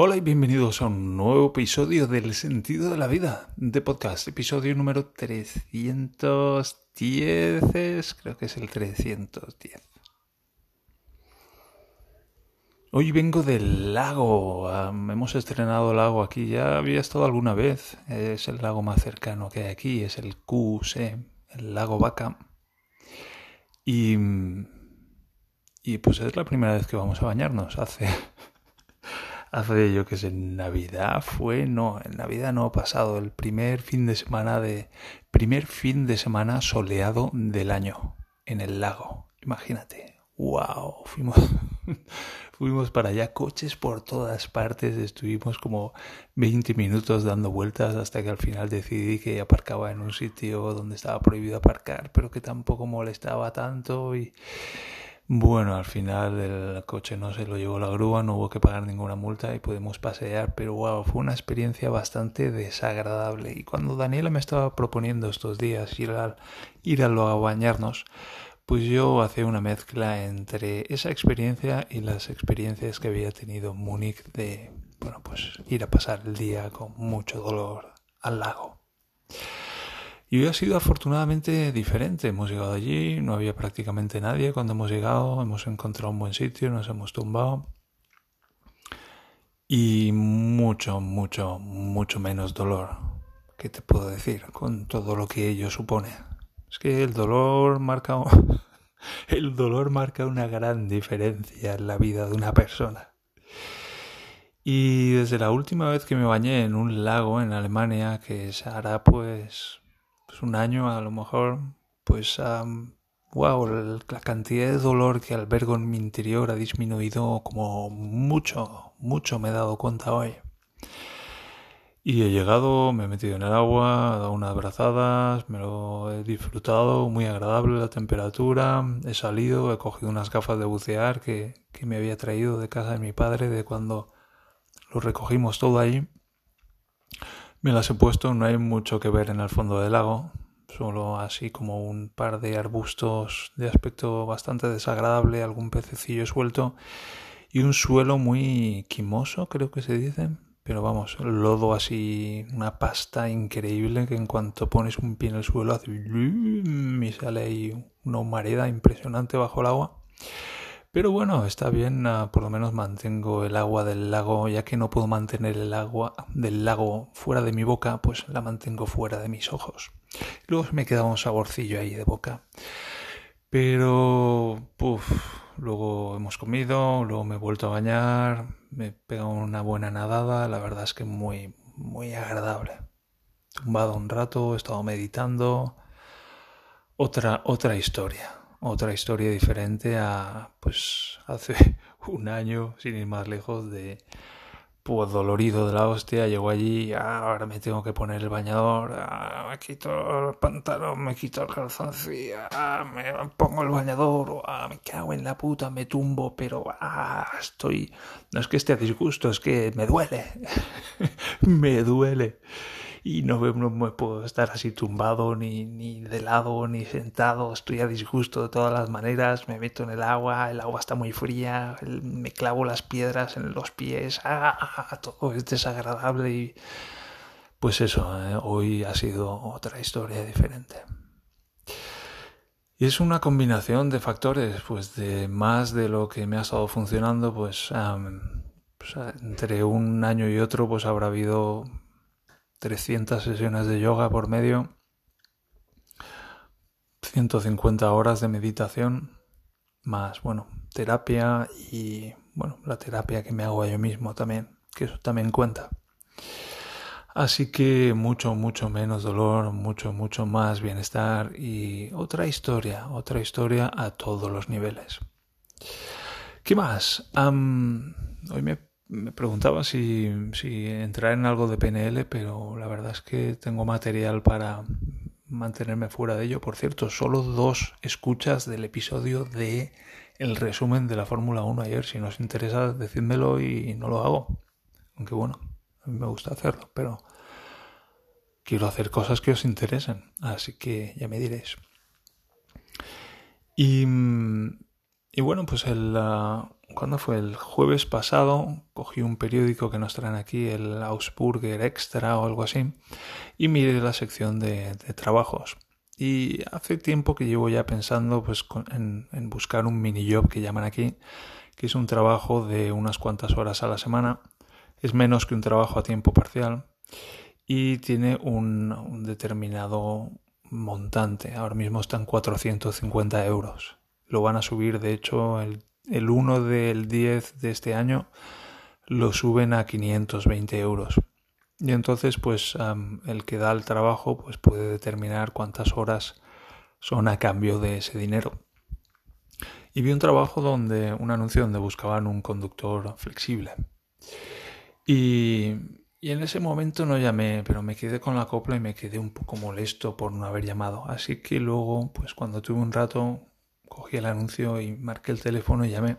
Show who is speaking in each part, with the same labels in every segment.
Speaker 1: Hola y bienvenidos a un nuevo episodio del sentido de la vida de podcast, episodio número 310, creo que es el 310. Hoy vengo del lago, hemos estrenado el lago aquí, ya había estado alguna vez, es el lago más cercano que hay aquí, es el QC, el lago Vaca. Y, y pues es la primera vez que vamos a bañarnos, hace hace yo que sé, Navidad fue, no, en Navidad no ha pasado, el primer fin de semana de, primer fin de semana soleado del año en el lago, imagínate, wow, fuimos, fuimos para allá, coches por todas partes, estuvimos como 20 minutos dando vueltas hasta que al final decidí que aparcaba en un sitio donde estaba prohibido aparcar, pero que tampoco molestaba tanto y bueno, al final el coche no se lo llevó la grúa, no hubo que pagar ninguna multa y pudimos pasear, pero wow, fue una experiencia bastante desagradable. Y cuando Daniela me estaba proponiendo estos días ir, a ir a, lo, a bañarnos, pues yo hacía una mezcla entre esa experiencia y las experiencias que había tenido en Múnich de, bueno, pues ir a pasar el día con mucho dolor al lago. Y hoy ha sido afortunadamente diferente. Hemos llegado allí, no había prácticamente nadie cuando hemos llegado, hemos encontrado un buen sitio, nos hemos tumbado. Y mucho, mucho, mucho menos dolor. ¿Qué te puedo decir? Con todo lo que ello supone. Es que el dolor marca el dolor marca una gran diferencia en la vida de una persona. Y desde la última vez que me bañé en un lago en Alemania, que se hará pues pues un año a lo mejor, pues wow, la cantidad de dolor que albergo en mi interior ha disminuido como mucho, mucho me he dado cuenta hoy. Y he llegado, me he metido en el agua, he dado unas abrazadas, me lo he disfrutado, muy agradable la temperatura, he salido, he cogido unas gafas de bucear que, que me había traído de casa de mi padre de cuando lo recogimos todo ahí me las he puesto, no hay mucho que ver en el fondo del lago, solo así como un par de arbustos de aspecto bastante desagradable, algún pececillo suelto y un suelo muy quimoso, creo que se dice. Pero vamos, lodo así, una pasta increíble que en cuanto pones un pie en el suelo hace y sale ahí una humareda impresionante bajo el agua. Pero bueno, está bien, ah, por lo menos mantengo el agua del lago, ya que no puedo mantener el agua del lago fuera de mi boca, pues la mantengo fuera de mis ojos. Luego me queda un saborcillo ahí de boca. Pero, puff, luego hemos comido, luego me he vuelto a bañar, me he pegado una buena nadada, la verdad es que muy, muy agradable. Tumbado un rato, he estado meditando. Otra, otra historia otra historia diferente a pues hace un año, sin ir más lejos, de pues dolorido de la hostia, llego allí, ah, ahora me tengo que poner el bañador, ah, me quito el pantalón, me quito el calzoncillo, ah, me pongo el bañador, ah, me cago en la puta, me tumbo, pero ah, estoy, no es que esté a disgusto, es que me duele, me duele y no, me puedo estar así tumbado, ni, ni de lado, ni sentado, estoy a disgusto de todas las maneras, me meto en el agua, el agua está muy fría, me clavo las piedras en los pies, ¡ah! todo es desagradable y pues eso, ¿eh? hoy ha sido otra historia diferente. Y es una combinación de factores, pues de más de lo que me ha estado funcionando, pues, pues entre un año y otro, pues habrá habido 300 sesiones de yoga por medio, 150 horas de meditación, más, bueno, terapia y, bueno, la terapia que me hago yo mismo también, que eso también cuenta. Así que mucho, mucho menos dolor, mucho, mucho más bienestar y otra historia, otra historia a todos los niveles. ¿Qué más? hoy me me preguntaba si, entrar en algo de PNL, pero la verdad es que tengo material para mantenerme fuera de ello. Por cierto, solo dos escuchas del episodio de el resumen de la Fórmula 1 ayer. Si no os interesa, decídmelo y no lo hago. Aunque bueno, a mí me gusta hacerlo, pero quiero hacer cosas que os interesen. Así que ya me diréis. Y y bueno, pues el, uh, ¿cuándo fue? El jueves pasado cogí un periódico que nos traen aquí, el Augsburger Extra o algo así, y miré la sección de, trabajos. Y hace tiempo que llevo ya pensando pues, en, en, buscar un mini job que llaman aquí, que es un trabajo de unas cuantas horas a la semana. Es menos que un trabajo a tiempo parcial y tiene un, un determinado montante. Ahora mismo están 450 euros. Lo van a subir, de hecho, el, el 1 del 10 de este año lo suben a 520 euros. Y entonces, pues el que da el trabajo, pues puede determinar cuántas horas son a cambio de ese dinero. Y vi un trabajo donde, un anuncio donde buscaban un conductor flexible. Y, y en ese momento no llamé, pero me quedé con la copla y me quedé un poco molesto por no haber llamado. Así que luego, pues cuando tuve un rato, cogí el anuncio y marqué el teléfono y llamé.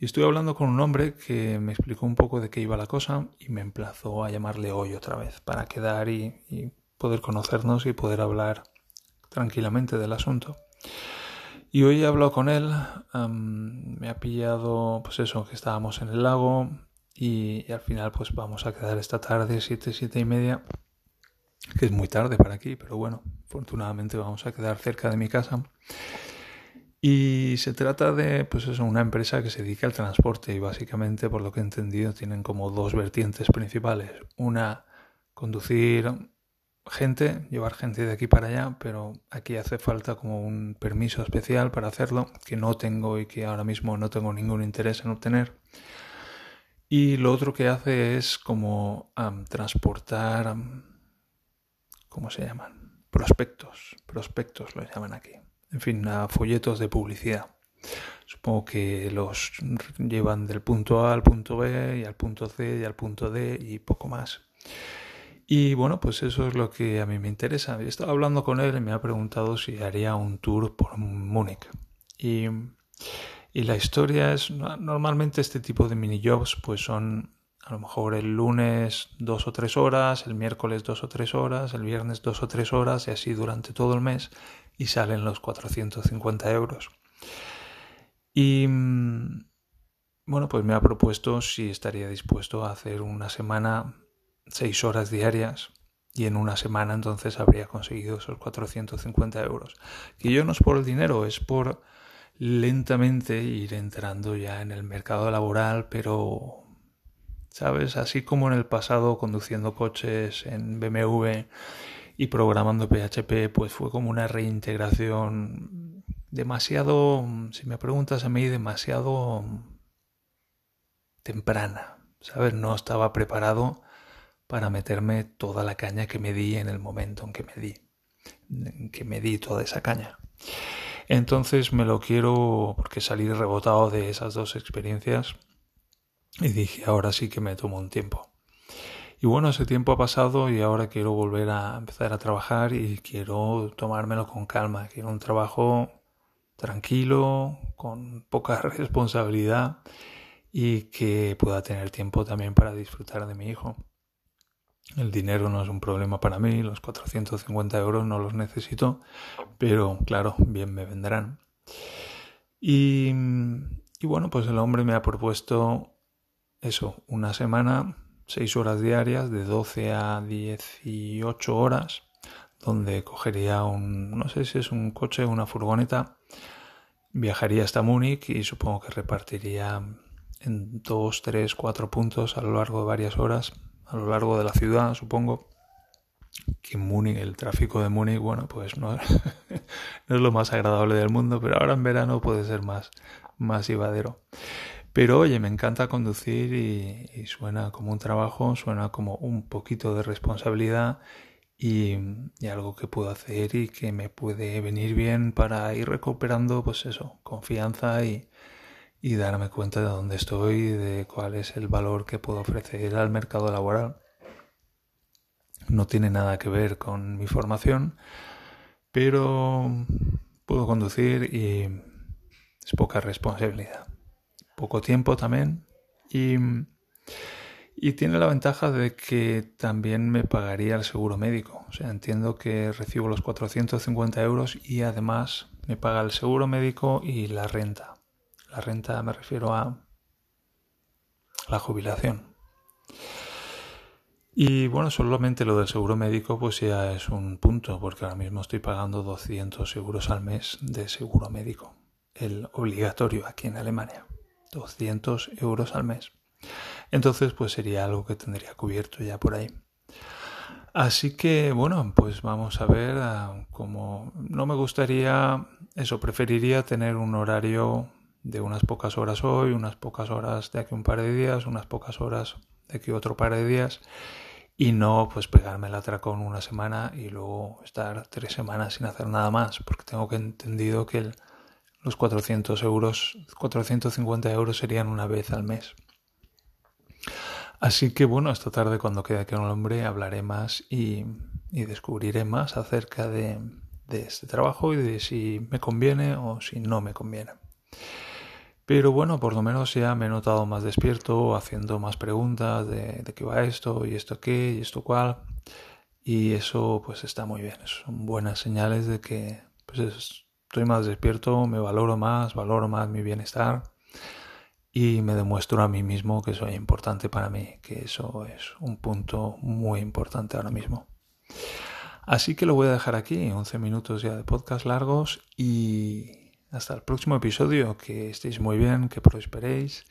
Speaker 1: Y estuve hablando con un hombre que me explicó un poco de qué iba la cosa y me emplazó a llamarle hoy otra vez para quedar y, poder conocernos y poder hablar tranquilamente del asunto. Y hoy he hablado con él, um, me ha pillado, pues eso, que estábamos en el lago y, y, al final pues vamos a quedar esta tarde, siete, siete y media, que es muy tarde para aquí, pero bueno, afortunadamente vamos a quedar cerca de mi casa. Y se trata de, pues eso, una empresa que se dedica al transporte y básicamente, por lo que he entendido, tienen como dos vertientes principales. Una, conducir gente, llevar gente de aquí para allá, pero aquí hace falta como un permiso especial para hacerlo, que no tengo y que ahora mismo no tengo ningún interés en obtener. Y lo otro que hace es como transportar, ¿cómo se llaman? Prospectos, prospectos lo llaman aquí en fin, a folletos de publicidad. Supongo que los llevan del punto A al punto B y al punto C y al punto D y poco más. Y bueno, pues eso es lo que a mí me interesa. He estado hablando con él y me ha preguntado si haría un tour por Múnich. Y, y la historia es, normalmente este tipo de mini jobs pues son a lo mejor el lunes dos o tres horas, el miércoles dos o tres horas, el viernes dos o tres horas y así durante todo el mes y salen los 450 euros. Y mm, bueno, pues me ha propuesto si estaría dispuesto a hacer una semana, seis horas diarias, y en una semana entonces habría conseguido esos 450 euros. Que yo no es por el dinero, es por lentamente ir entrando ya en el mercado laboral, pero, ¿sabes? Así como en el pasado conduciendo coches en BMW y programando PHP pues fue como una reintegración demasiado, si me preguntas a mí, demasiado temprana, ¿sabes? No estaba preparado para meterme toda la caña que me di en el momento en que me di, que me di toda esa caña. Entonces me lo quiero porque salí rebotado de esas dos experiencias y dije, ahora sí que me tomo un tiempo. Y bueno, ese tiempo ha pasado y ahora quiero volver a empezar a trabajar y quiero tomármelo con calma. Quiero un trabajo tranquilo, con poca responsabilidad y que pueda tener tiempo también para disfrutar de mi hijo. El dinero no es un problema para mí, los 450 euros no los necesito, pero claro, bien me vendrán. Y, y bueno, pues el hombre me ha propuesto eso, una semana 6 horas diarias, de 12 a 18 horas, donde cogería un, no sé si es un coche una furgoneta, viajaría hasta Múnich y supongo que repartiría en 2, 3, 4 puntos a lo largo de varias horas, a lo largo de la ciudad, supongo. Que Múnich, el tráfico de Múnich, bueno, pues no, es lo más agradable del mundo, pero ahora en verano puede ser más, más. Pero oye, me encanta conducir y, suena como un trabajo, suena como un poquito de responsabilidad y, algo que puedo hacer y que me puede venir bien para ir recuperando, pues eso, confianza y, y darme cuenta de dónde estoy, de cuál es el valor que puedo ofrecer al mercado laboral. No tiene nada que ver con mi formación, pero puedo conducir y es poca responsabilidad poco tiempo también. Y, y tiene la ventaja de que también me pagaría el seguro médico. O sea, entiendo que recibo los 450 euros y además me paga el seguro médico y la renta. La renta me refiero a la jubilación. Y bueno, solamente lo del seguro médico pues ya es un punto, porque ahora mismo estoy pagando 200 euros al mes de seguro médico, el obligatorio aquí en Alemania, 200 euros al mes. Entonces pues sería algo que tendría cubierto ya por ahí. Así que bueno, pues vamos a ver ah, cómo no me gustaría eso, preferiría tener un horario de unas pocas horas hoy, unas pocas horas de aquí un par de días, unas pocas horas de aquí otro par de días y no pues pegarme el atracón una semana y luego estar tres semanas sin hacer nada más porque tengo que entendido que los 400 euros 450 euros serían una vez al mes así que bueno esta tarde cuando quede aquí un hombre hablaré más y, y descubriré más acerca de, de este trabajo y de si me conviene o si no me conviene pero bueno, por lo menos ya me he notado más despierto, haciendo más preguntas de, de qué va esto, y esto qué, y esto cuál. Y eso pues está muy bien. Son buenas señales de que pues estoy más despierto, me valoro más, valoro más mi bienestar y me demuestro a mí mismo que soy importante para mí, que eso es un punto muy importante ahora mismo. Así que lo voy a dejar aquí, 11 minutos ya de podcast largos y hasta el próximo episodio, que estéis muy bien, que prosperéis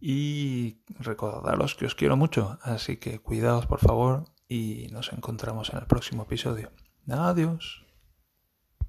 Speaker 1: y recordaros que os quiero mucho, así que cuidaos por favor y nos encontramos en el próximo episodio. Adiós.